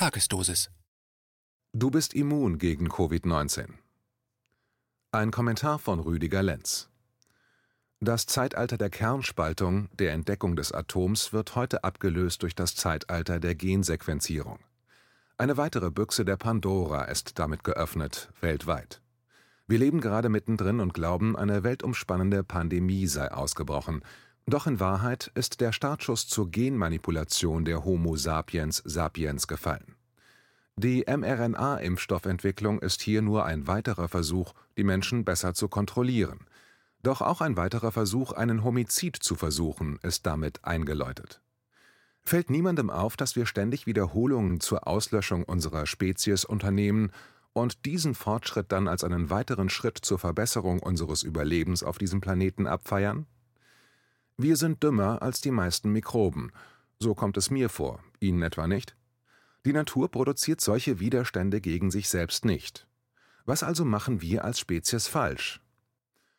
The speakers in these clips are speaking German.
Tagesdosis. Du bist immun gegen Covid-19. Ein Kommentar von Rüdiger Lenz. Das Zeitalter der Kernspaltung, der Entdeckung des Atoms, wird heute abgelöst durch das Zeitalter der Gensequenzierung. Eine weitere Büchse der Pandora ist damit geöffnet, weltweit. Wir leben gerade mittendrin und glauben, eine weltumspannende Pandemie sei ausgebrochen. Doch in Wahrheit ist der Startschuss zur Genmanipulation der Homo sapiens sapiens gefallen. Die mRNA-Impfstoffentwicklung ist hier nur ein weiterer Versuch, die Menschen besser zu kontrollieren. Doch auch ein weiterer Versuch, einen Homizid zu versuchen, ist damit eingeläutet. Fällt niemandem auf, dass wir ständig Wiederholungen zur Auslöschung unserer Spezies unternehmen und diesen Fortschritt dann als einen weiteren Schritt zur Verbesserung unseres Überlebens auf diesem Planeten abfeiern? Wir sind dümmer als die meisten Mikroben. So kommt es mir vor. Ihnen etwa nicht? Die Natur produziert solche Widerstände gegen sich selbst nicht. Was also machen wir als Spezies falsch?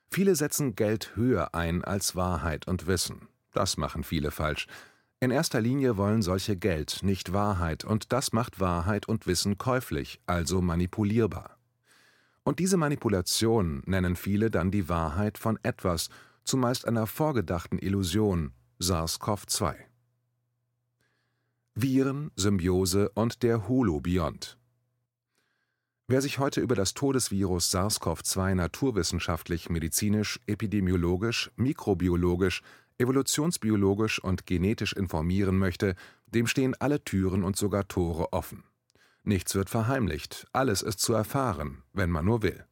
Viele setzen Geld höher ein als Wahrheit und Wissen. Das machen viele falsch. In erster Linie wollen solche Geld, nicht Wahrheit, und das macht Wahrheit und Wissen käuflich, also manipulierbar. Und diese Manipulation nennen viele dann die Wahrheit von etwas, zumeist einer vorgedachten Illusion, SARS-CoV-2. Viren, Symbiose und der Holobiont. Wer sich heute über das Todesvirus SARS-CoV-2 naturwissenschaftlich, medizinisch, epidemiologisch, mikrobiologisch, evolutionsbiologisch und genetisch informieren möchte, dem stehen alle Türen und sogar Tore offen. Nichts wird verheimlicht, alles ist zu erfahren, wenn man nur will.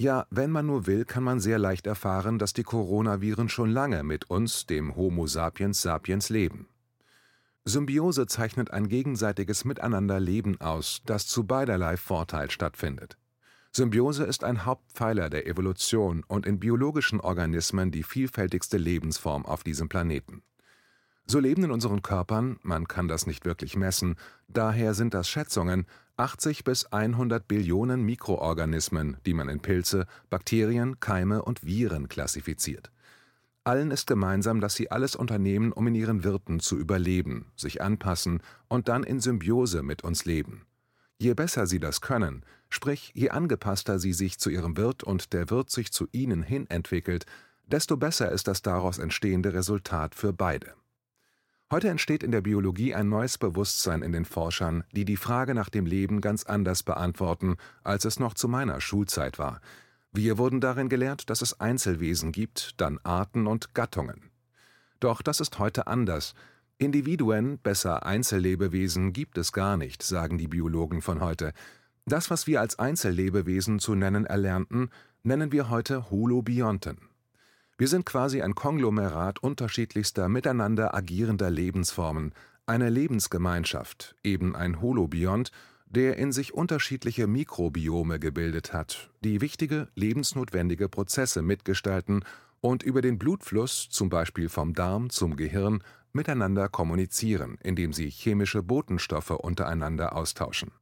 Ja, wenn man nur will, kann man sehr leicht erfahren, dass die Coronaviren schon lange mit uns, dem Homo sapiens sapiens, leben. Symbiose zeichnet ein gegenseitiges Miteinanderleben aus, das zu beiderlei Vorteil stattfindet. Symbiose ist ein Hauptpfeiler der Evolution und in biologischen Organismen die vielfältigste Lebensform auf diesem Planeten. So leben in unseren Körpern, man kann das nicht wirklich messen, daher sind das Schätzungen, 80 bis 100 Billionen Mikroorganismen, die man in Pilze, Bakterien, Keime und Viren klassifiziert. Allen ist gemeinsam, dass sie alles unternehmen, um in ihren Wirten zu überleben, sich anpassen und dann in Symbiose mit uns leben. Je besser sie das können, sprich je angepasster sie sich zu ihrem Wirt und der Wirt sich zu ihnen hin entwickelt, desto besser ist das daraus entstehende Resultat für beide. Heute entsteht in der Biologie ein neues Bewusstsein in den Forschern, die die Frage nach dem Leben ganz anders beantworten, als es noch zu meiner Schulzeit war. Wir wurden darin gelehrt, dass es Einzelwesen gibt, dann Arten und Gattungen. Doch das ist heute anders. Individuen, besser Einzellebewesen, gibt es gar nicht, sagen die Biologen von heute. Das, was wir als Einzellebewesen zu nennen erlernten, nennen wir heute Holobionten. Wir sind quasi ein Konglomerat unterschiedlichster miteinander agierender Lebensformen, eine Lebensgemeinschaft, eben ein Holobiont, der in sich unterschiedliche Mikrobiome gebildet hat, die wichtige, lebensnotwendige Prozesse mitgestalten und über den Blutfluss, zum Beispiel vom Darm zum Gehirn, miteinander kommunizieren, indem sie chemische Botenstoffe untereinander austauschen.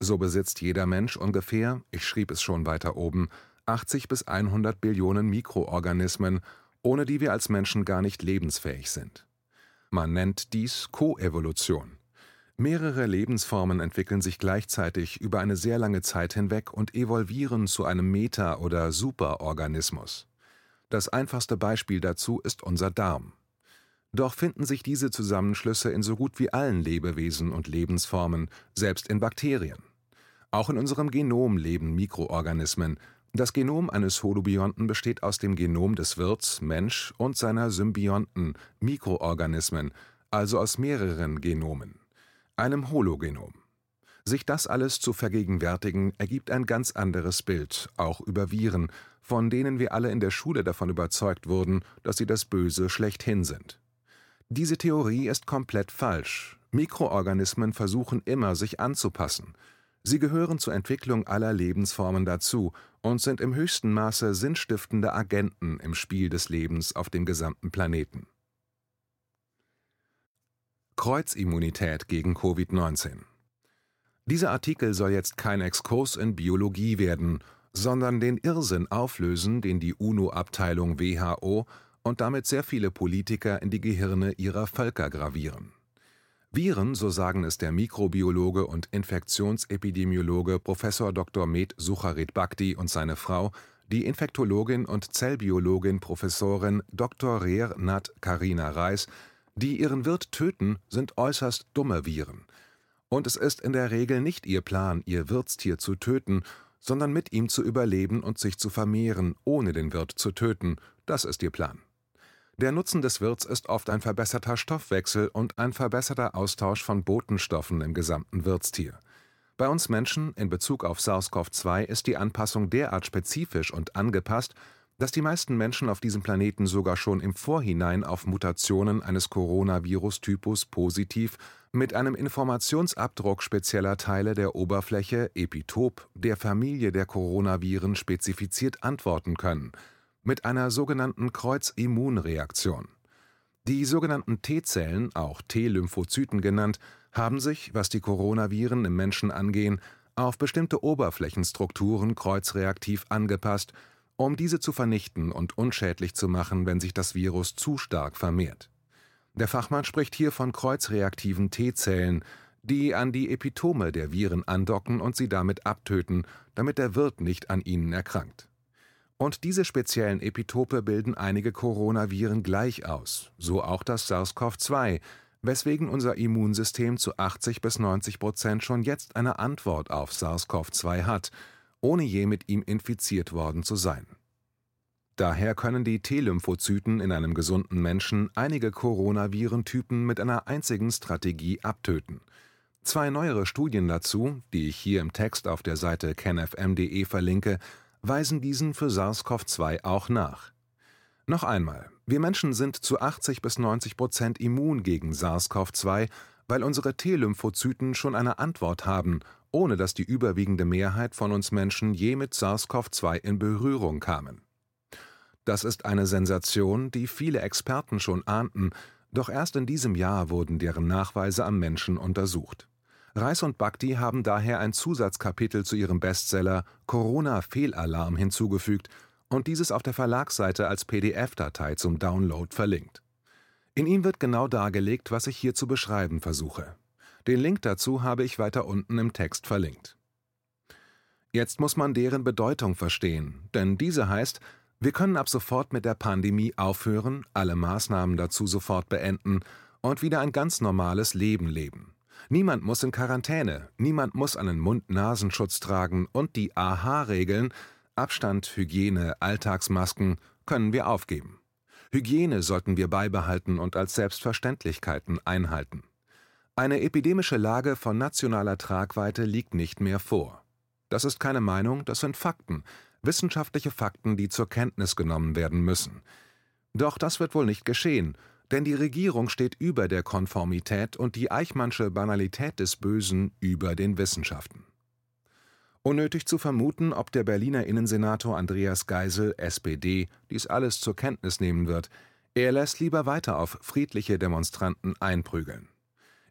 So besitzt jeder Mensch ungefähr, ich schrieb es schon weiter oben, 80 bis 100 Billionen Mikroorganismen, ohne die wir als Menschen gar nicht lebensfähig sind. Man nennt dies Koevolution. Mehrere Lebensformen entwickeln sich gleichzeitig über eine sehr lange Zeit hinweg und evolvieren zu einem Meta- oder Superorganismus. Das einfachste Beispiel dazu ist unser Darm. Doch finden sich diese Zusammenschlüsse in so gut wie allen Lebewesen und Lebensformen, selbst in Bakterien. Auch in unserem Genom leben Mikroorganismen, das Genom eines Holobionten besteht aus dem Genom des Wirts Mensch und seiner Symbionten Mikroorganismen, also aus mehreren Genomen, einem Hologenom. Sich das alles zu vergegenwärtigen, ergibt ein ganz anderes Bild, auch über Viren, von denen wir alle in der Schule davon überzeugt wurden, dass sie das Böse schlechthin sind. Diese Theorie ist komplett falsch. Mikroorganismen versuchen immer, sich anzupassen. Sie gehören zur Entwicklung aller Lebensformen dazu und sind im höchsten Maße sinnstiftende Agenten im Spiel des Lebens auf dem gesamten Planeten. Kreuzimmunität gegen Covid-19 Dieser Artikel soll jetzt kein Exkurs in Biologie werden, sondern den Irrsinn auflösen, den die UNO-Abteilung WHO und damit sehr viele Politiker in die Gehirne ihrer Völker gravieren. Viren, so sagen es der Mikrobiologe und Infektionsepidemiologe Prof. Dr. Med Sucharit Bhakdi und seine Frau, die Infektologin und Zellbiologin Professorin Dr. Reer Nat Karina Reis, die ihren Wirt töten, sind äußerst dumme Viren. Und es ist in der Regel nicht ihr Plan, ihr Wirtstier zu töten, sondern mit ihm zu überleben und sich zu vermehren, ohne den Wirt zu töten, das ist ihr Plan. Der Nutzen des Wirts ist oft ein verbesserter Stoffwechsel und ein verbesserter Austausch von Botenstoffen im gesamten Wirtstier. Bei uns Menschen in Bezug auf SARS-CoV-2 ist die Anpassung derart spezifisch und angepasst, dass die meisten Menschen auf diesem Planeten sogar schon im Vorhinein auf Mutationen eines Coronavirus-Typus positiv mit einem Informationsabdruck spezieller Teile der Oberfläche (Epitop) der Familie der Coronaviren spezifiziert antworten können – mit einer sogenannten Kreuzimmunreaktion. Die sogenannten T-Zellen, auch T-Lymphozyten genannt, haben sich, was die Coronaviren im Menschen angehen, auf bestimmte Oberflächenstrukturen kreuzreaktiv angepasst, um diese zu vernichten und unschädlich zu machen, wenn sich das Virus zu stark vermehrt. Der Fachmann spricht hier von kreuzreaktiven T-Zellen, die an die Epitome der Viren andocken und sie damit abtöten, damit der Wirt nicht an ihnen erkrankt und diese speziellen Epitope bilden einige Coronaviren gleich aus, so auch das SARS-CoV-2, weswegen unser Immunsystem zu 80 bis 90 Prozent schon jetzt eine Antwort auf SARS-CoV-2 hat, ohne je mit ihm infiziert worden zu sein. Daher können die T-Lymphozyten in einem gesunden Menschen einige Coronavirentypen mit einer einzigen Strategie abtöten. Zwei neuere Studien dazu, die ich hier im Text auf der Seite kenfm.de verlinke, weisen diesen für SARS-CoV-2 auch nach. Noch einmal, wir Menschen sind zu 80 bis 90 Prozent immun gegen SARS-CoV-2, weil unsere T-Lymphozyten schon eine Antwort haben, ohne dass die überwiegende Mehrheit von uns Menschen je mit SARS-CoV-2 in Berührung kamen. Das ist eine Sensation, die viele Experten schon ahnten, doch erst in diesem Jahr wurden deren Nachweise am Menschen untersucht Reis und Bhakti haben daher ein Zusatzkapitel zu ihrem Bestseller Corona-Fehlalarm hinzugefügt und dieses auf der Verlagsseite als PDF-Datei zum Download verlinkt. In ihm wird genau dargelegt, was ich hier zu beschreiben versuche. Den Link dazu habe ich weiter unten im Text verlinkt. Jetzt muss man deren Bedeutung verstehen, denn diese heißt, wir können ab sofort mit der Pandemie aufhören, alle Maßnahmen dazu sofort beenden und wieder ein ganz normales Leben leben. Niemand muss in Quarantäne, niemand muss einen Mund-Nasenschutz tragen und die AHA-Regeln Abstand, Hygiene, Alltagsmasken können wir aufgeben. Hygiene sollten wir beibehalten und als Selbstverständlichkeiten einhalten. Eine epidemische Lage von nationaler Tragweite liegt nicht mehr vor. Das ist keine Meinung, das sind Fakten, wissenschaftliche Fakten, die zur Kenntnis genommen werden müssen. Doch das wird wohl nicht geschehen, denn die Regierung steht über der Konformität und die Eichmannsche Banalität des Bösen über den Wissenschaften. Unnötig zu vermuten, ob der Berliner Innensenator Andreas Geisel, SPD, dies alles zur Kenntnis nehmen wird. Er lässt lieber weiter auf friedliche Demonstranten einprügeln.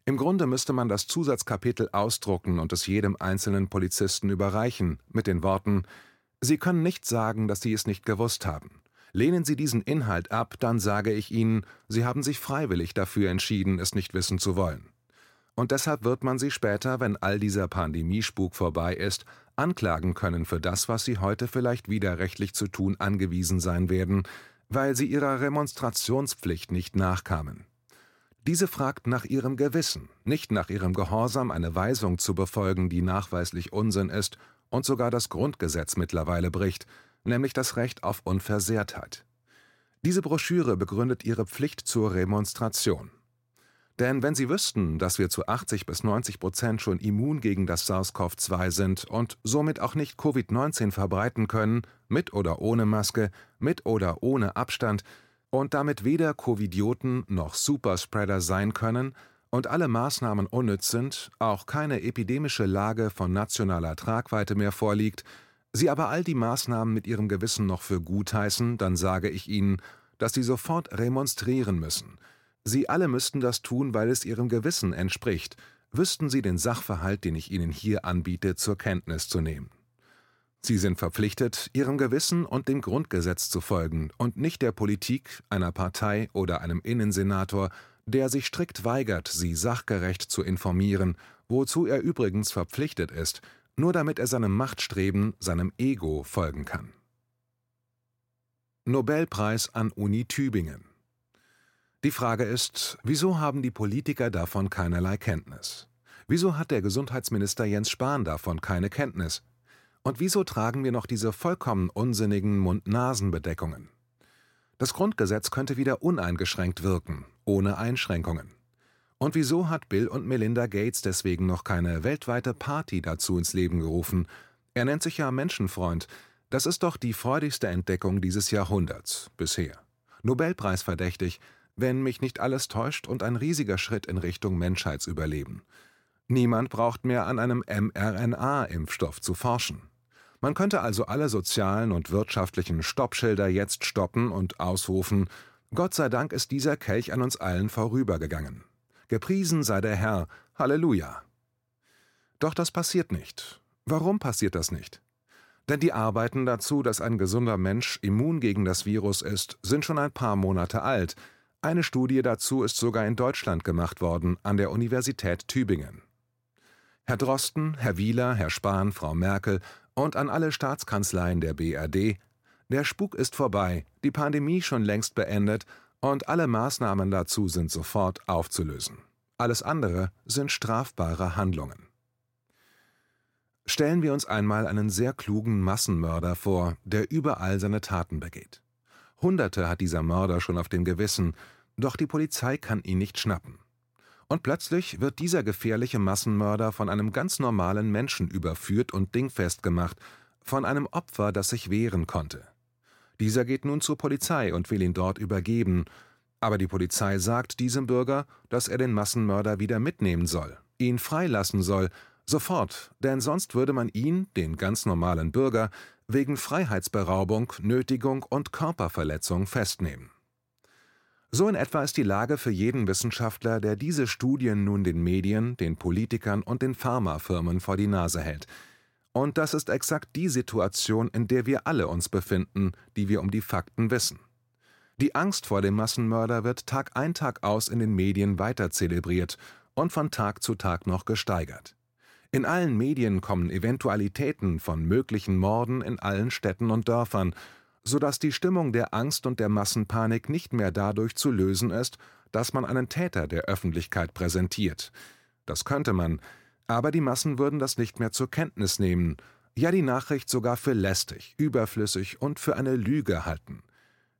Im Grunde müsste man das Zusatzkapitel ausdrucken und es jedem einzelnen Polizisten überreichen, mit den Worten: Sie können nicht sagen, dass Sie es nicht gewusst haben. Lehnen Sie diesen Inhalt ab, dann sage ich Ihnen, Sie haben sich freiwillig dafür entschieden, es nicht wissen zu wollen. Und deshalb wird man Sie später, wenn all dieser Pandemiespuk vorbei ist, anklagen können für das, was Sie heute vielleicht widerrechtlich zu tun angewiesen sein werden, weil Sie Ihrer Remonstrationspflicht nicht nachkamen. Diese fragt nach ihrem Gewissen, nicht nach ihrem Gehorsam, eine Weisung zu befolgen, die nachweislich Unsinn ist und sogar das Grundgesetz mittlerweile bricht, nämlich das Recht auf Unversehrtheit. Diese Broschüre begründet ihre Pflicht zur Remonstration. Denn wenn Sie wüssten, dass wir zu 80 bis 90 Prozent schon immun gegen das SARS-CoV-2 sind und somit auch nicht Covid-19 verbreiten können, mit oder ohne Maske, mit oder ohne Abstand, und damit weder Covidioten noch Superspreader sein können und alle Maßnahmen unnütz sind, auch keine epidemische Lage von nationaler Tragweite mehr vorliegt, Sie aber all die Maßnahmen mit ihrem Gewissen noch für gut heißen, dann sage ich Ihnen, dass Sie sofort remonstrieren müssen. Sie alle müssten das tun, weil es Ihrem Gewissen entspricht, wüssten Sie den Sachverhalt, den ich Ihnen hier anbiete, zur Kenntnis zu nehmen. Sie sind verpflichtet, Ihrem Gewissen und dem Grundgesetz zu folgen und nicht der Politik, einer Partei oder einem Innensenator, der sich strikt weigert, sie sachgerecht zu informieren, wozu er übrigens verpflichtet ist, nur damit er seinem Machtstreben, seinem Ego folgen kann. Nobelpreis an Uni Tübingen Die Frage ist, wieso haben die Politiker davon keinerlei Kenntnis? Wieso hat der Gesundheitsminister Jens Spahn davon keine Kenntnis? Und wieso tragen wir noch diese vollkommen unsinnigen Mund-Nasen-Bedeckungen? Das Grundgesetz könnte wieder uneingeschränkt wirken, ohne Einschränkungen. Und wieso hat Bill und Melinda Gates deswegen noch keine weltweite Party dazu ins Leben gerufen? Er nennt sich ja Menschenfreund. Das ist doch die freudigste Entdeckung dieses Jahrhunderts bisher. Nobelpreis verdächtig, wenn mich nicht alles täuscht und ein riesiger Schritt in Richtung Menschheitsüberleben. Niemand braucht mehr an einem mRNA-Impfstoff zu forschen. Man könnte also alle sozialen und wirtschaftlichen Stoppschilder jetzt stoppen und ausrufen, Gott sei Dank ist dieser Kelch an uns allen vorübergegangen. Gepriesen sei der Herr, Halleluja. Doch das passiert nicht. Warum passiert das nicht? Denn die Arbeiten dazu, dass ein gesunder Mensch immun gegen das Virus ist, sind schon ein paar Monate alt. Eine Studie dazu ist sogar in Deutschland gemacht worden, an der Universität Tübingen. Herr Drosten, Herr Wieler, Herr Spahn, Frau Merkel und an alle Staatskanzleien der BRD, der Spuk ist vorbei, die Pandemie schon längst beendet und alle Maßnahmen dazu sind sofort aufzulösen. Alles andere sind strafbare Handlungen. Stellen wir uns einmal einen sehr klugen Massenmörder vor, der überall seine Taten begeht. Hunderte hat dieser Mörder schon auf dem Gewissen, doch die Polizei kann ihn nicht schnappen. Und plötzlich wird dieser gefährliche Massenmörder von einem ganz normalen Menschen überführt und dingfest gemacht, von einem Opfer, das sich wehren konnte. Dieser geht nun zur Polizei und will ihn dort übergeben, aber die Polizei sagt diesem Bürger, dass er den Massenmörder wieder mitnehmen soll, ihn freilassen soll, sofort, denn sonst würde man ihn, den ganz normalen Bürger, wegen Freiheitsberaubung, Nötigung und Körperverletzung festnehmen. So in etwa ist die Lage für jeden Wissenschaftler, der diese Studien nun den Medien, den Politikern und den Pharmafirmen vor die Nase hält. Und das ist exakt die Situation, in der wir alle uns befinden, die wir um die Fakten wissen. Die Angst vor dem Massenmörder wird Tag ein Tag aus in den Medien weiter zelebriert und von Tag zu Tag noch gesteigert. In allen Medien kommen Eventualitäten von möglichen Morden in allen Städten und Dörfern, sodass die Stimmung der Angst und der Massenpanik nicht mehr dadurch zu lösen ist, dass man einen Täter der Öffentlichkeit präsentiert. Das könnte man, aber die Massen würden das nicht mehr zur Kenntnis nehmen, ja die Nachricht sogar für lästig, überflüssig und für eine Lüge halten.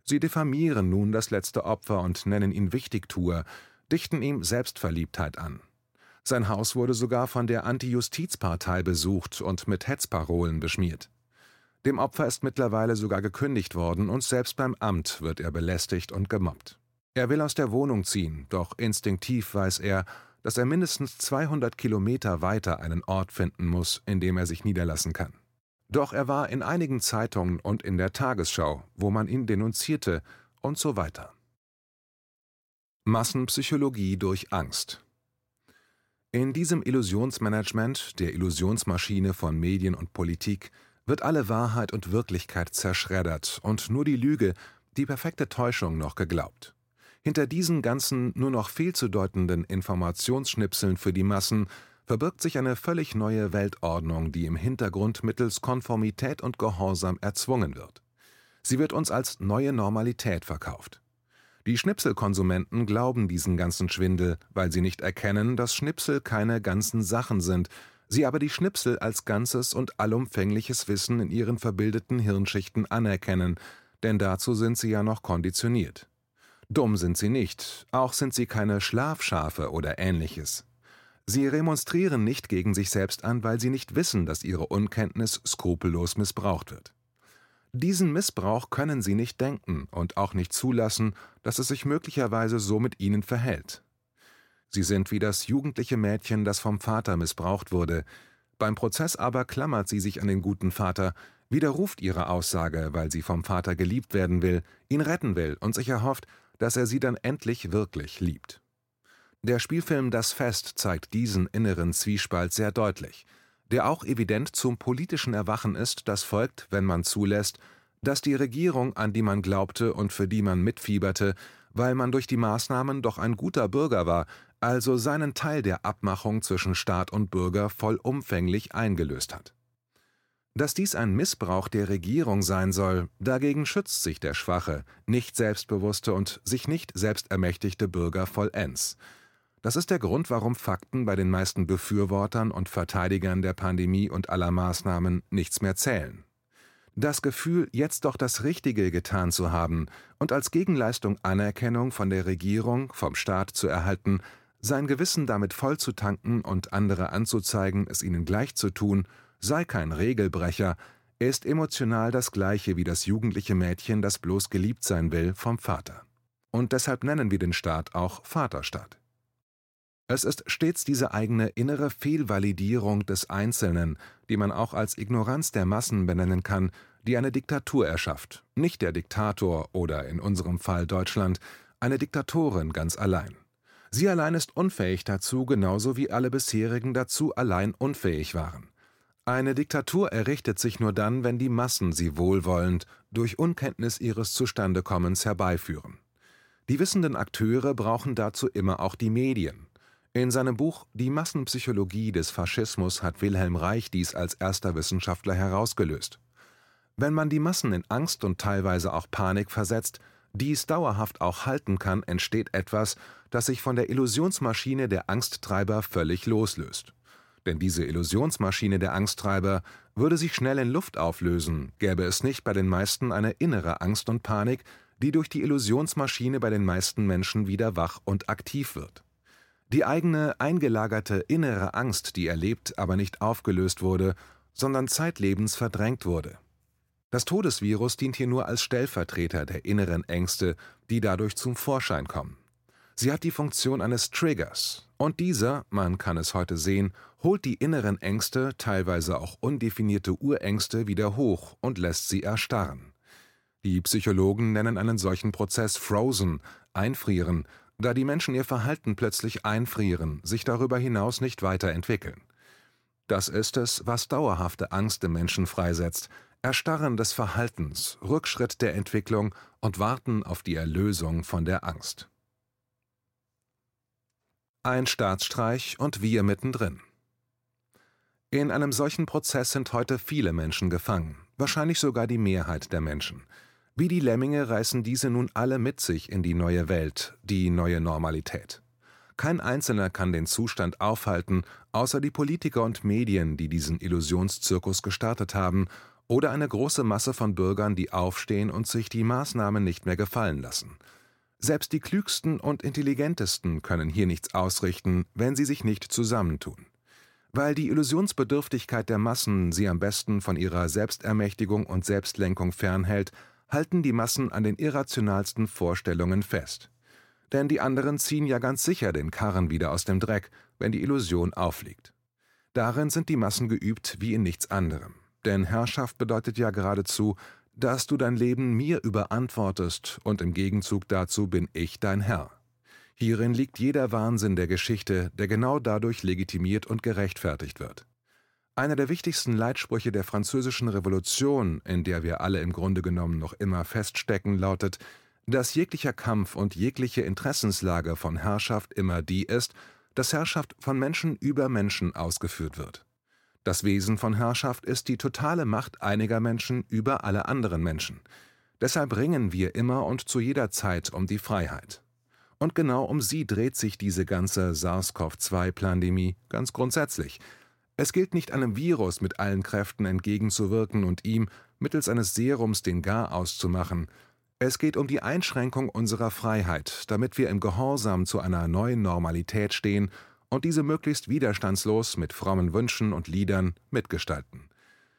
Sie diffamieren nun das letzte Opfer und nennen ihn Wichtigtuer, dichten ihm Selbstverliebtheit an. Sein Haus wurde sogar von der Anti-Justizpartei besucht und mit Hetzparolen beschmiert. Dem Opfer ist mittlerweile sogar gekündigt worden und selbst beim Amt wird er belästigt und gemobbt. Er will aus der Wohnung ziehen, doch instinktiv weiß er, dass er mindestens 200 Kilometer weiter einen Ort finden muss, in dem er sich niederlassen kann. Doch er war in einigen Zeitungen und in der Tagesschau, wo man ihn denunzierte und so weiter. Massenpsychologie durch Angst In diesem Illusionsmanagement, der Illusionsmaschine von Medien und Politik, wird alle Wahrheit und Wirklichkeit zerschreddert und nur die Lüge, die perfekte Täuschung noch geglaubt. Hinter diesen ganzen nur noch fehlzudeutenden Informationsschnipseln für die Massen verbirgt sich eine völlig neue Weltordnung, die im Hintergrund mittels Konformität und Gehorsam erzwungen wird. Sie wird uns als neue Normalität verkauft. Die Schnipselkonsumenten glauben diesen ganzen Schwindel, weil sie nicht erkennen, dass Schnipsel keine ganzen Sachen sind, sie aber die Schnipsel als ganzes und allumfängliches Wissen in ihren verbildeten Hirnschichten anerkennen, denn dazu sind sie ja noch konditioniert. Dumm sind sie nicht, auch sind sie keine Schlafschafe oder ähnliches. Sie remonstrieren nicht gegen sich selbst an, weil sie nicht wissen, dass ihre Unkenntnis skrupellos missbraucht wird. Diesen Missbrauch können sie nicht denken und auch nicht zulassen, dass es sich möglicherweise so mit ihnen verhält. Sie sind wie das jugendliche Mädchen, das vom Vater missbraucht wurde. Beim Prozess aber klammert sie sich an den guten Vater, widerruft ihre Aussage, weil sie vom Vater geliebt werden will, ihn retten will und sich erhofft, dass er sie dann endlich wirklich liebt. Der Spielfilm Das Fest zeigt diesen inneren Zwiespalt sehr deutlich, der auch evident zum politischen Erwachen ist, das folgt, wenn man zulässt, dass die Regierung, an die man glaubte und für die man mitfieberte, weil man durch die Maßnahmen doch ein guter Bürger war, also seinen Teil der Abmachung zwischen Staat und Bürger vollumfänglich eingelöst hat. Dass dies ein Missbrauch der Regierung sein soll, dagegen schützt sich der schwache, nicht selbstbewusste und sich nicht selbstermächtigte Bürger vollends. Das ist der Grund, warum Fakten bei den meisten Befürwortern und Verteidigern der Pandemie und aller Maßnahmen nichts mehr zählen. Das Gefühl, jetzt doch das Richtige getan zu haben und als Gegenleistung Anerkennung von der Regierung, vom Staat zu erhalten, sein Gewissen damit voll zu tanken und andere anzuzeigen, es ihnen gleich zu tun, sei kein Regelbrecher, er ist emotional das gleiche wie das jugendliche Mädchen, das bloß geliebt sein will vom Vater. Und deshalb nennen wir den Staat auch Vaterstaat. Es ist stets diese eigene innere Fehlvalidierung des Einzelnen, die man auch als Ignoranz der Massen benennen kann, die eine Diktatur erschafft, nicht der Diktator oder in unserem Fall Deutschland, eine Diktatorin ganz allein. Sie allein ist unfähig dazu, genauso wie alle bisherigen dazu allein unfähig waren. Eine Diktatur errichtet sich nur dann, wenn die Massen sie wohlwollend durch Unkenntnis ihres Zustandekommens herbeiführen. Die wissenden Akteure brauchen dazu immer auch die Medien, in seinem Buch Die Massenpsychologie des Faschismus hat Wilhelm Reich dies als erster Wissenschaftler herausgelöst. Wenn man die Massen in Angst und teilweise auch Panik versetzt, dies dauerhaft auch halten kann, entsteht etwas, das sich von der Illusionsmaschine der Angsttreiber völlig loslöst. Denn diese Illusionsmaschine der Angsttreiber würde sich schnell in Luft auflösen, gäbe es nicht bei den meisten eine innere Angst und Panik, die durch die Illusionsmaschine bei den meisten Menschen wieder wach und aktiv wird. Die eigene eingelagerte innere Angst, die erlebt, aber nicht aufgelöst wurde, sondern zeitlebens verdrängt wurde. Das Todesvirus dient hier nur als Stellvertreter der inneren Ängste, die dadurch zum Vorschein kommen. Sie hat die Funktion eines Triggers, und dieser, man kann es heute sehen, holt die inneren Ängste, teilweise auch undefinierte Urängste, wieder hoch und lässt sie erstarren. Die Psychologen nennen einen solchen Prozess Frozen, Einfrieren, da die Menschen ihr Verhalten plötzlich einfrieren, sich darüber hinaus nicht weiterentwickeln. Das ist es, was dauerhafte Angst im Menschen freisetzt, Erstarren des Verhaltens, Rückschritt der Entwicklung und Warten auf die Erlösung von der Angst. Ein Staatsstreich und wir mittendrin. In einem solchen Prozess sind heute viele Menschen gefangen, wahrscheinlich sogar die Mehrheit der Menschen. Wie die Lemminge reißen diese nun alle mit sich in die neue Welt, die neue Normalität. Kein Einzelner kann den Zustand aufhalten, außer die Politiker und Medien, die diesen Illusionszirkus gestartet haben, oder eine große Masse von Bürgern, die aufstehen und sich die Maßnahmen nicht mehr gefallen lassen. Selbst die klügsten und intelligentesten können hier nichts ausrichten, wenn sie sich nicht zusammentun. Weil die Illusionsbedürftigkeit der Massen sie am besten von ihrer Selbstermächtigung und Selbstlenkung fernhält, halten die Massen an den irrationalsten Vorstellungen fest. Denn die anderen ziehen ja ganz sicher den Karren wieder aus dem Dreck, wenn die Illusion aufliegt. Darin sind die Massen geübt wie in nichts anderem. Denn Herrschaft bedeutet ja geradezu, dass du dein Leben mir überantwortest und im Gegenzug dazu bin ich dein Herr. Hierin liegt jeder Wahnsinn der Geschichte, der genau dadurch legitimiert und gerechtfertigt wird. Einer der wichtigsten Leitsprüche der Französischen Revolution, in der wir alle im Grunde genommen noch immer feststecken, lautet, dass jeglicher Kampf und jegliche Interessenslage von Herrschaft immer die ist, dass Herrschaft von Menschen über Menschen ausgeführt wird. Das Wesen von Herrschaft ist die totale Macht einiger Menschen über alle anderen Menschen. Deshalb ringen wir immer und zu jeder Zeit um die Freiheit. Und genau um sie dreht sich diese ganze SARS-CoV-2-Pandemie ganz grundsätzlich – es gilt nicht einem Virus mit allen Kräften entgegenzuwirken und ihm mittels eines Serums den Gar auszumachen. Es geht um die Einschränkung unserer Freiheit, damit wir im Gehorsam zu einer neuen Normalität stehen und diese möglichst widerstandslos mit frommen Wünschen und Liedern mitgestalten.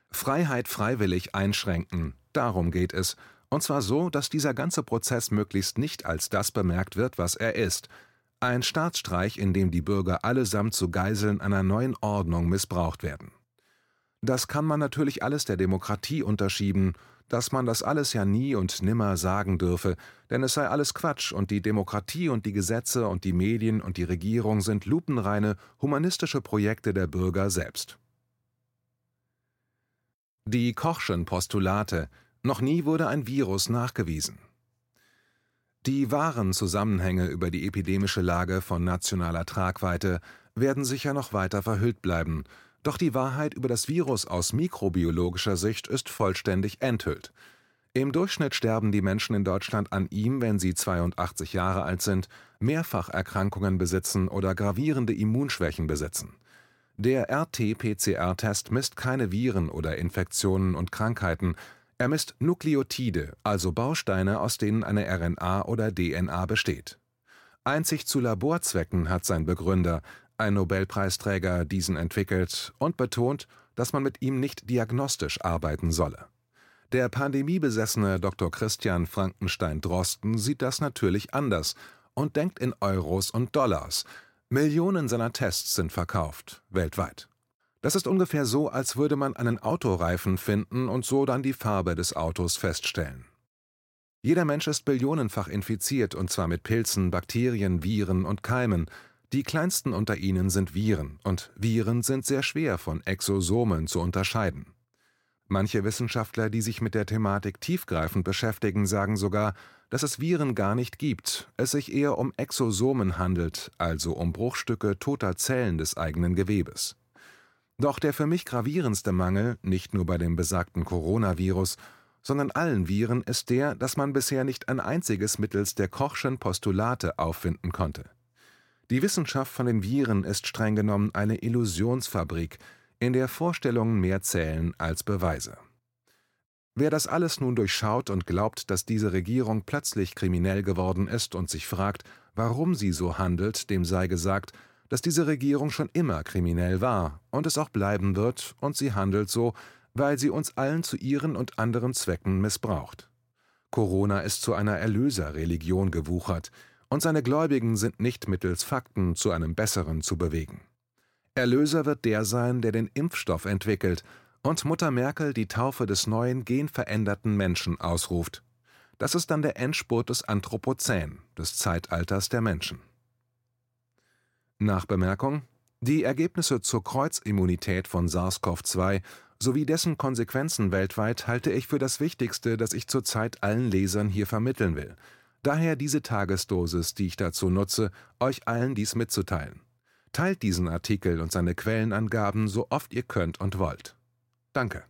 Freiheit freiwillig einschränken, darum geht es, und zwar so, dass dieser ganze Prozess möglichst nicht als das bemerkt wird, was er ist, ein Staatsstreich, in dem die Bürger allesamt zu Geiseln einer neuen Ordnung missbraucht werden. Das kann man natürlich alles der Demokratie unterschieben, dass man das alles ja nie und nimmer sagen dürfe, denn es sei alles Quatsch und die Demokratie und die Gesetze und die Medien und die Regierung sind lupenreine humanistische Projekte der Bürger selbst. Die Kochschen Postulate Noch nie wurde ein Virus nachgewiesen. Die wahren Zusammenhänge über die epidemische Lage von nationaler Tragweite werden sicher noch weiter verhüllt bleiben, doch die Wahrheit über das Virus aus mikrobiologischer Sicht ist vollständig enthüllt. Im Durchschnitt sterben die Menschen in Deutschland an ihm, wenn sie 82 Jahre alt sind, Mehrfacherkrankungen besitzen oder gravierende Immunschwächen besitzen. Der RT-PCR-Test misst keine Viren oder Infektionen und Krankheiten, er misst Nukleotide, also Bausteine, aus denen eine RNA oder DNA besteht. Einzig zu Laborzwecken hat sein Begründer, ein Nobelpreisträger, diesen entwickelt und betont, dass man mit ihm nicht diagnostisch arbeiten solle. Der pandemiebesessene Dr. Christian Frankenstein-Drosten sieht das natürlich anders und denkt in Euros und Dollars. Millionen seiner Tests sind verkauft, weltweit. Das ist ungefähr so, als würde man einen Autoreifen finden und so dann die Farbe des Autos feststellen. Jeder Mensch ist billionenfach infiziert, und zwar mit Pilzen, Bakterien, Viren und Keimen. Die kleinsten unter ihnen sind Viren, und Viren sind sehr schwer von Exosomen zu unterscheiden. Manche Wissenschaftler, die sich mit der Thematik tiefgreifend beschäftigen, sagen sogar, dass es Viren gar nicht gibt, es sich eher um Exosomen handelt, also um Bruchstücke toter Zellen des eigenen Gewebes. Doch der für mich gravierendste Mangel, nicht nur bei dem besagten Coronavirus, sondern allen Viren, ist der, dass man bisher nicht ein einziges mittels der Kochschen Postulate auffinden konnte. Die Wissenschaft von den Viren ist streng genommen eine Illusionsfabrik, in der Vorstellungen mehr zählen als Beweise. Wer das alles nun durchschaut und glaubt, dass diese Regierung plötzlich kriminell geworden ist und sich fragt, warum sie so handelt, dem sei gesagt, dass diese Regierung schon immer kriminell war und es auch bleiben wird, und sie handelt so, weil sie uns allen zu ihren und anderen Zwecken missbraucht. Corona ist zu einer Erlöserreligion gewuchert, und seine Gläubigen sind nicht mittels Fakten zu einem besseren zu bewegen. Erlöser wird der sein, der den Impfstoff entwickelt und Mutter Merkel die Taufe des neuen genveränderten Menschen ausruft. Das ist dann der Endspurt des Anthropozän, des Zeitalters der Menschen. Nachbemerkung: Die Ergebnisse zur Kreuzimmunität von SARS-CoV-2 sowie dessen Konsequenzen weltweit halte ich für das Wichtigste, das ich zurzeit allen Lesern hier vermitteln will. Daher diese Tagesdosis, die ich dazu nutze, euch allen dies mitzuteilen. Teilt diesen Artikel und seine Quellenangaben so oft ihr könnt und wollt. Danke